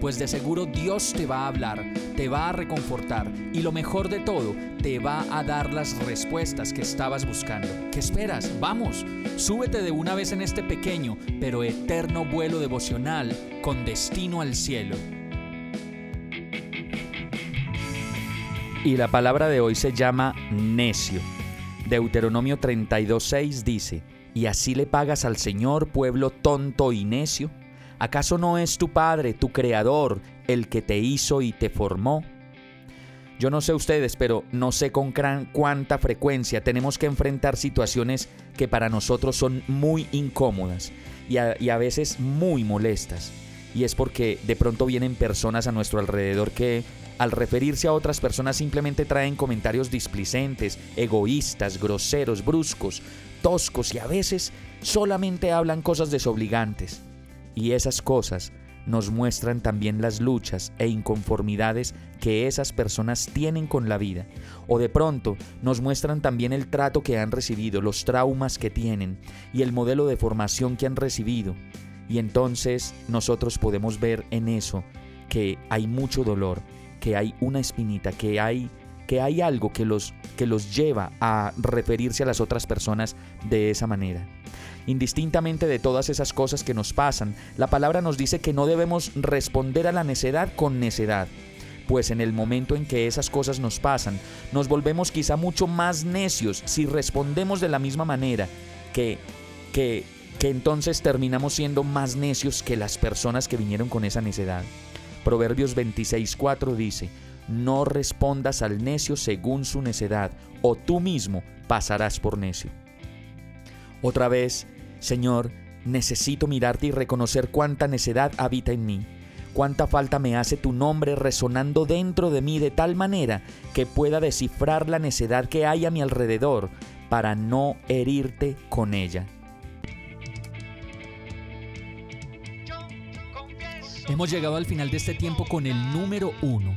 pues de seguro Dios te va a hablar, te va a reconfortar y lo mejor de todo, te va a dar las respuestas que estabas buscando. ¿Qué esperas? Vamos, súbete de una vez en este pequeño pero eterno vuelo devocional con destino al cielo. Y la palabra de hoy se llama necio. Deuteronomio 32.6 dice, ¿y así le pagas al Señor pueblo tonto y necio? ¿Acaso no es tu Padre, tu Creador, el que te hizo y te formó? Yo no sé ustedes, pero no sé con cuánta frecuencia tenemos que enfrentar situaciones que para nosotros son muy incómodas y a, y a, veces muy molestas. Y es porque de pronto vienen personas a nuestro alrededor que al referirse a otras personas simplemente traen comentarios displicentes, egoístas, groseros, bruscos, toscos y a veces solamente hablan cosas desobligantes. Y esas cosas nos muestran también las luchas e inconformidades que esas personas tienen con la vida. O de pronto nos muestran también el trato que han recibido, los traumas que tienen y el modelo de formación que han recibido. Y entonces nosotros podemos ver en eso que hay mucho dolor, que hay una espinita, que hay que hay algo que los que los lleva a referirse a las otras personas de esa manera. Indistintamente de todas esas cosas que nos pasan, la palabra nos dice que no debemos responder a la necedad con necedad, pues en el momento en que esas cosas nos pasan, nos volvemos quizá mucho más necios si respondemos de la misma manera que, que, que entonces terminamos siendo más necios que las personas que vinieron con esa necedad. Proverbios 26.4 dice, no respondas al necio según su necedad, o tú mismo pasarás por necio. Otra vez, Señor, necesito mirarte y reconocer cuánta necedad habita en mí, cuánta falta me hace tu nombre resonando dentro de mí de tal manera que pueda descifrar la necedad que hay a mi alrededor para no herirte con ella. Hemos llegado al final de este tiempo con el número uno